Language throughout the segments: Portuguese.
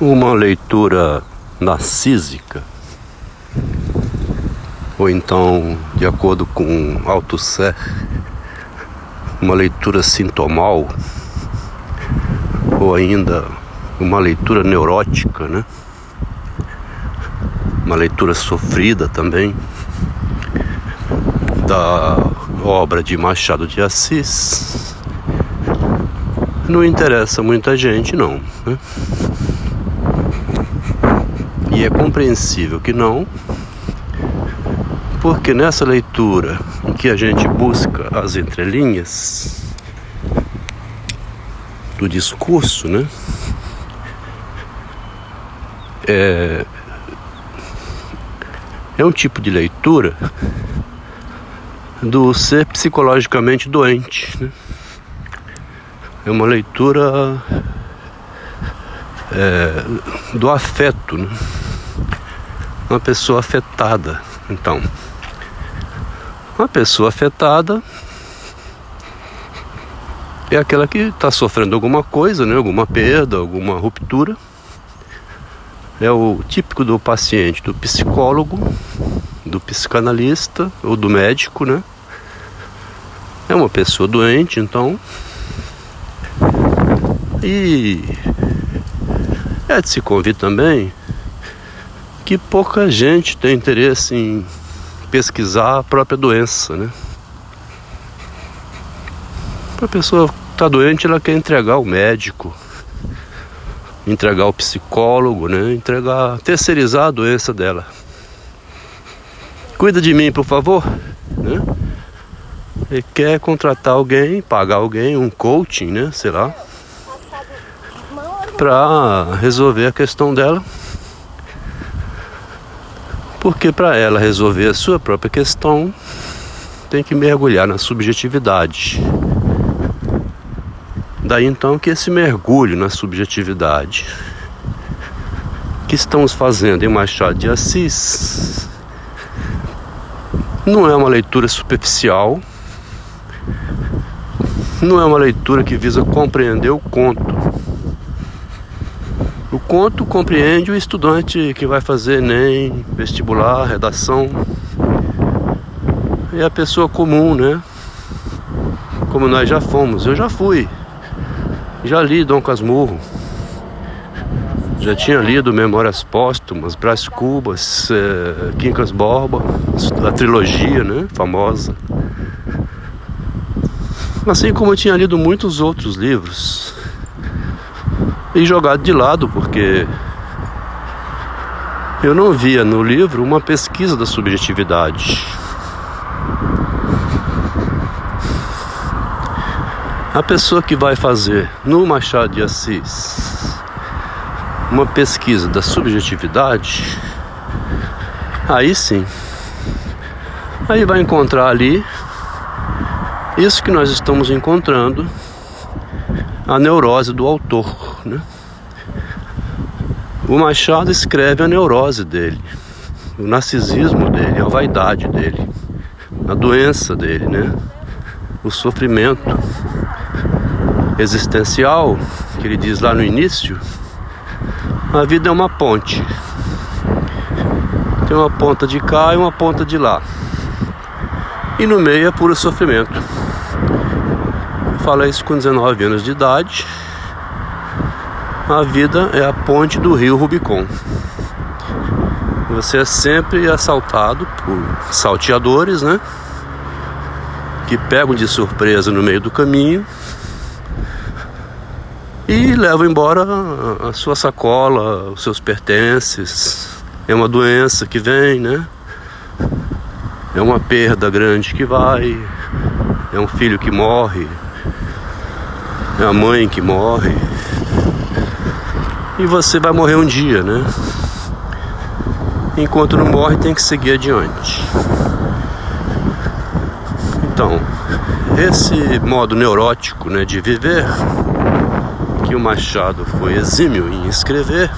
uma leitura narcísica, ou então, de acordo com Althusser, uma leitura sintomal, ou ainda uma leitura neurótica, né? Uma leitura sofrida também da obra de Machado de Assis. Não interessa muita gente, não. Né? E é compreensível que não, porque nessa leitura em que a gente busca as entrelinhas do discurso, né? É, é um tipo de leitura do ser psicologicamente doente. Né? É uma leitura é, do afeto, né? Uma pessoa afetada. Então, uma pessoa afetada é aquela que está sofrendo alguma coisa, né? alguma perda, alguma ruptura. É o típico do paciente, do psicólogo, do psicanalista ou do médico, né? É uma pessoa doente, então. E é de se convir também que pouca gente tem interesse em pesquisar a própria doença, né? A pessoa está doente, ela quer entregar ao médico, entregar ao psicólogo, né? Entregar, terceirizar a doença dela. Cuida de mim, por favor, né? Ele quer contratar alguém, pagar alguém, um coaching, né? Sei lá para resolver a questão dela. Porque para ela resolver a sua própria questão, tem que mergulhar na subjetividade. Daí então que esse mergulho na subjetividade que estamos fazendo em Machado de Assis não é uma leitura superficial, não é uma leitura que visa compreender o conto, o conto compreende o estudante que vai fazer Enem, vestibular, redação. É a pessoa comum, né? Como nós já fomos. Eu já fui. Já li Dom Casmurro. Já tinha lido Memórias Póstumas, Brás Cubas, é, Quincas Borba, a trilogia, né? Famosa. Assim como eu tinha lido muitos outros livros e jogado de lado, porque eu não via no livro uma pesquisa da subjetividade. A pessoa que vai fazer no Machado de Assis uma pesquisa da subjetividade, aí sim, aí vai encontrar ali isso que nós estamos encontrando a neurose do autor. Né? O Machado escreve a neurose dele, o narcisismo dele, a vaidade dele, a doença dele, né? o sofrimento existencial, que ele diz lá no início. A vida é uma ponte. Tem uma ponta de cá e uma ponta de lá. E no meio é puro sofrimento fala isso com 19 anos de idade. A vida é a ponte do rio Rubicon. Você é sempre assaltado por salteadores, né? Que pegam de surpresa no meio do caminho e levam embora a sua sacola, os seus pertences. É uma doença que vem, né? É uma perda grande que vai, é um filho que morre, a mãe que morre. E você vai morrer um dia, né? Enquanto não morre, tem que seguir adiante. Então, esse modo neurótico né, de viver, que o Machado foi exímio em escrever,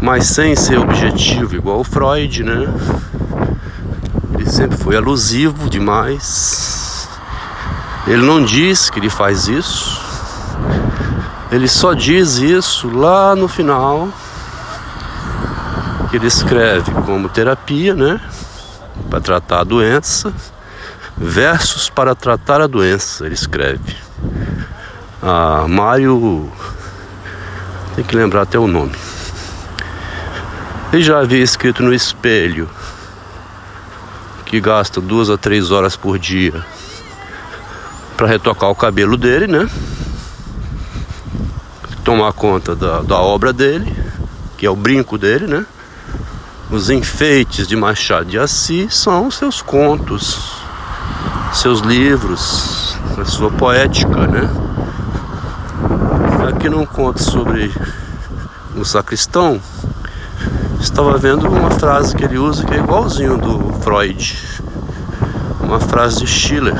mas sem ser objetivo igual o Freud, né? Ele sempre foi alusivo demais ele não diz que ele faz isso, Ele só diz isso lá no final, que ele escreve como terapia, né? Para tratar a doença, versos para tratar a doença, ele escreve. Ah, Mário, tem que lembrar até o nome. Ele já havia escrito no espelho que gasta duas a três horas por dia para retocar o cabelo dele, né? Tomar conta da, da obra dele, que é o brinco dele, né? Os enfeites de Machado de Assis são seus contos, seus livros, a sua poética, né? Aqui num conto sobre o sacristão, estava vendo uma frase que ele usa que é igualzinho do Freud. Uma frase de Schiller,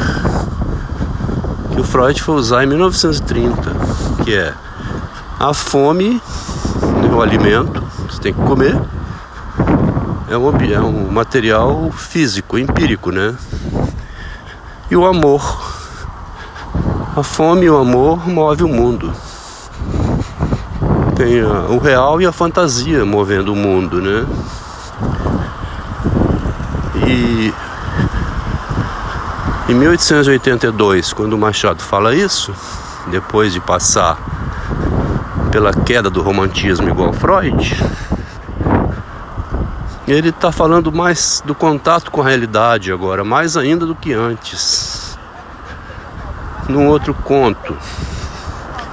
que o Freud foi usar em 1930, que é a fome, o alimento, você tem que comer, é um, é um material físico, empírico, né? E o amor. A fome e o amor move o mundo tem o real e a fantasia movendo o mundo, né? E em 1882, quando Machado fala isso, depois de passar pela queda do romantismo igual Freud, ele está falando mais do contato com a realidade agora, mais ainda do que antes. Num outro conto,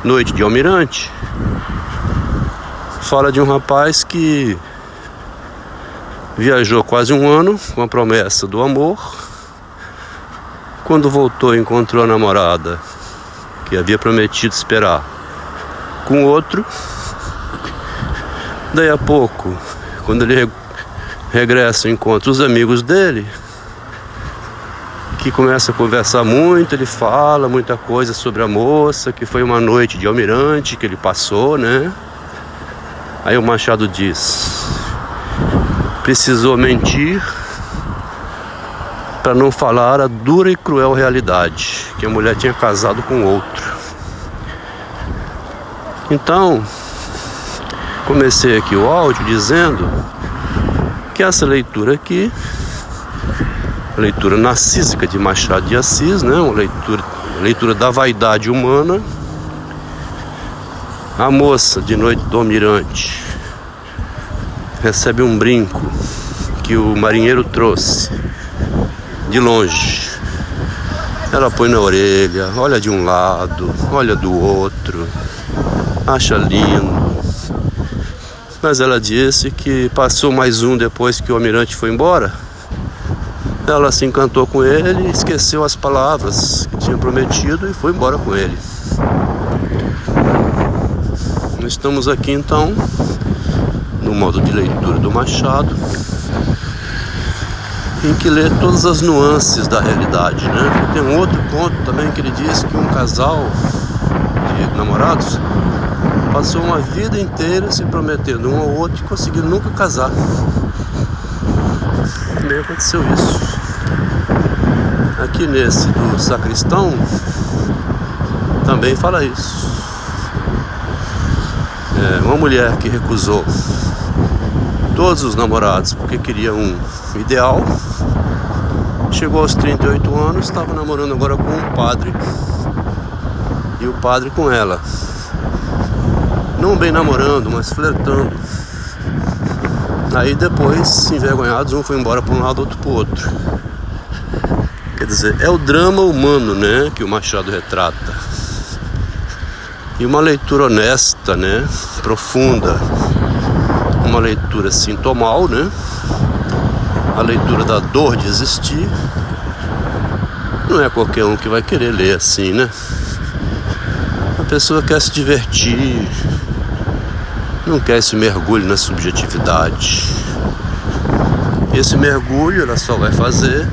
Noite de Almirante, fala de um rapaz que viajou quase um ano com a promessa do amor. Quando voltou, encontrou a namorada que havia prometido esperar com outro. Daí a pouco, quando ele regressa, encontra os amigos dele, que começa a conversar muito, ele fala muita coisa sobre a moça, que foi uma noite de almirante que ele passou, né? Aí o Machado diz: precisou mentir para não falar a dura e cruel realidade que a mulher tinha casado com outro. Então, comecei aqui o áudio dizendo que essa leitura aqui, leitura narcísica de Machado de Assis, né, uma leitura, leitura da vaidade humana, a moça de noite do almirante recebe um brinco que o marinheiro trouxe de longe. Ela põe na orelha, olha de um lado, olha do outro, acha lindo. Mas ela disse que passou mais um depois que o almirante foi embora. Ela se encantou com ele, esqueceu as palavras que tinha prometido e foi embora com ele. Estamos aqui então no modo de leitura do Machado, em que lê todas as nuances da realidade, né? Tem um outro conto também que ele diz que um casal de namorados passou uma vida inteira se prometendo um ao outro e conseguiu nunca casar. Também aconteceu isso. Aqui nesse do sacristão também fala isso. É, uma mulher que recusou todos os namorados porque queria um ideal. Chegou aos 38 anos, estava namorando agora com um padre. E o padre com ela. Não bem namorando, mas flertando. Aí depois, envergonhados, um foi embora para um lado, outro para o outro. Quer dizer, é o drama humano, né, que o Machado retrata e uma leitura honesta, né? Profunda, uma leitura sintomal, né? A leitura da dor de existir. Não é qualquer um que vai querer ler assim, né? A pessoa quer se divertir, não quer esse mergulho na subjetividade. Esse mergulho ela só vai fazer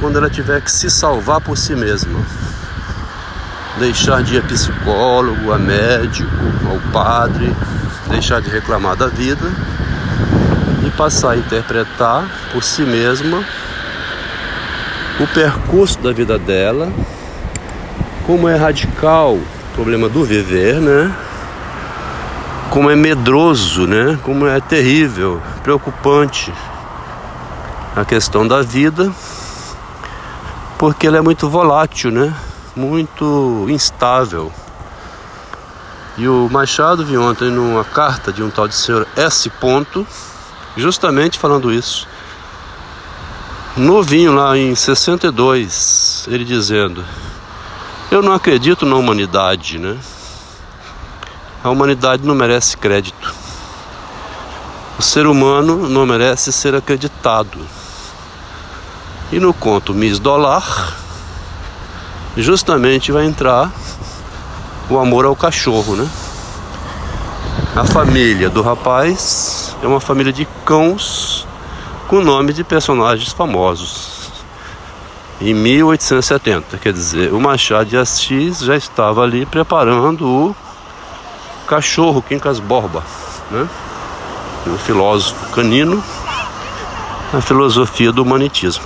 quando ela tiver que se salvar por si mesma deixar de ir a psicólogo, a médico, ao padre, deixar de reclamar da vida e passar a interpretar por si mesma o percurso da vida dela, como é radical problema do viver, né? Como é medroso, né? Como é terrível, preocupante a questão da vida, porque ela é muito volátil, né? Muito instável. E o Machado viu ontem numa carta de um tal de senhor S. Ponto, justamente falando isso. Novinho lá em 62, ele dizendo: Eu não acredito na humanidade, né? A humanidade não merece crédito. O ser humano não merece ser acreditado. E no conto Miss Dollar, justamente vai entrar o amor ao cachorro, né? A família do rapaz é uma família de cãos com nome de personagens famosos. Em 1870, quer dizer, o Machado de Assis já estava ali preparando o cachorro Quincas Borba, né? O filósofo canino, a filosofia do humanitismo.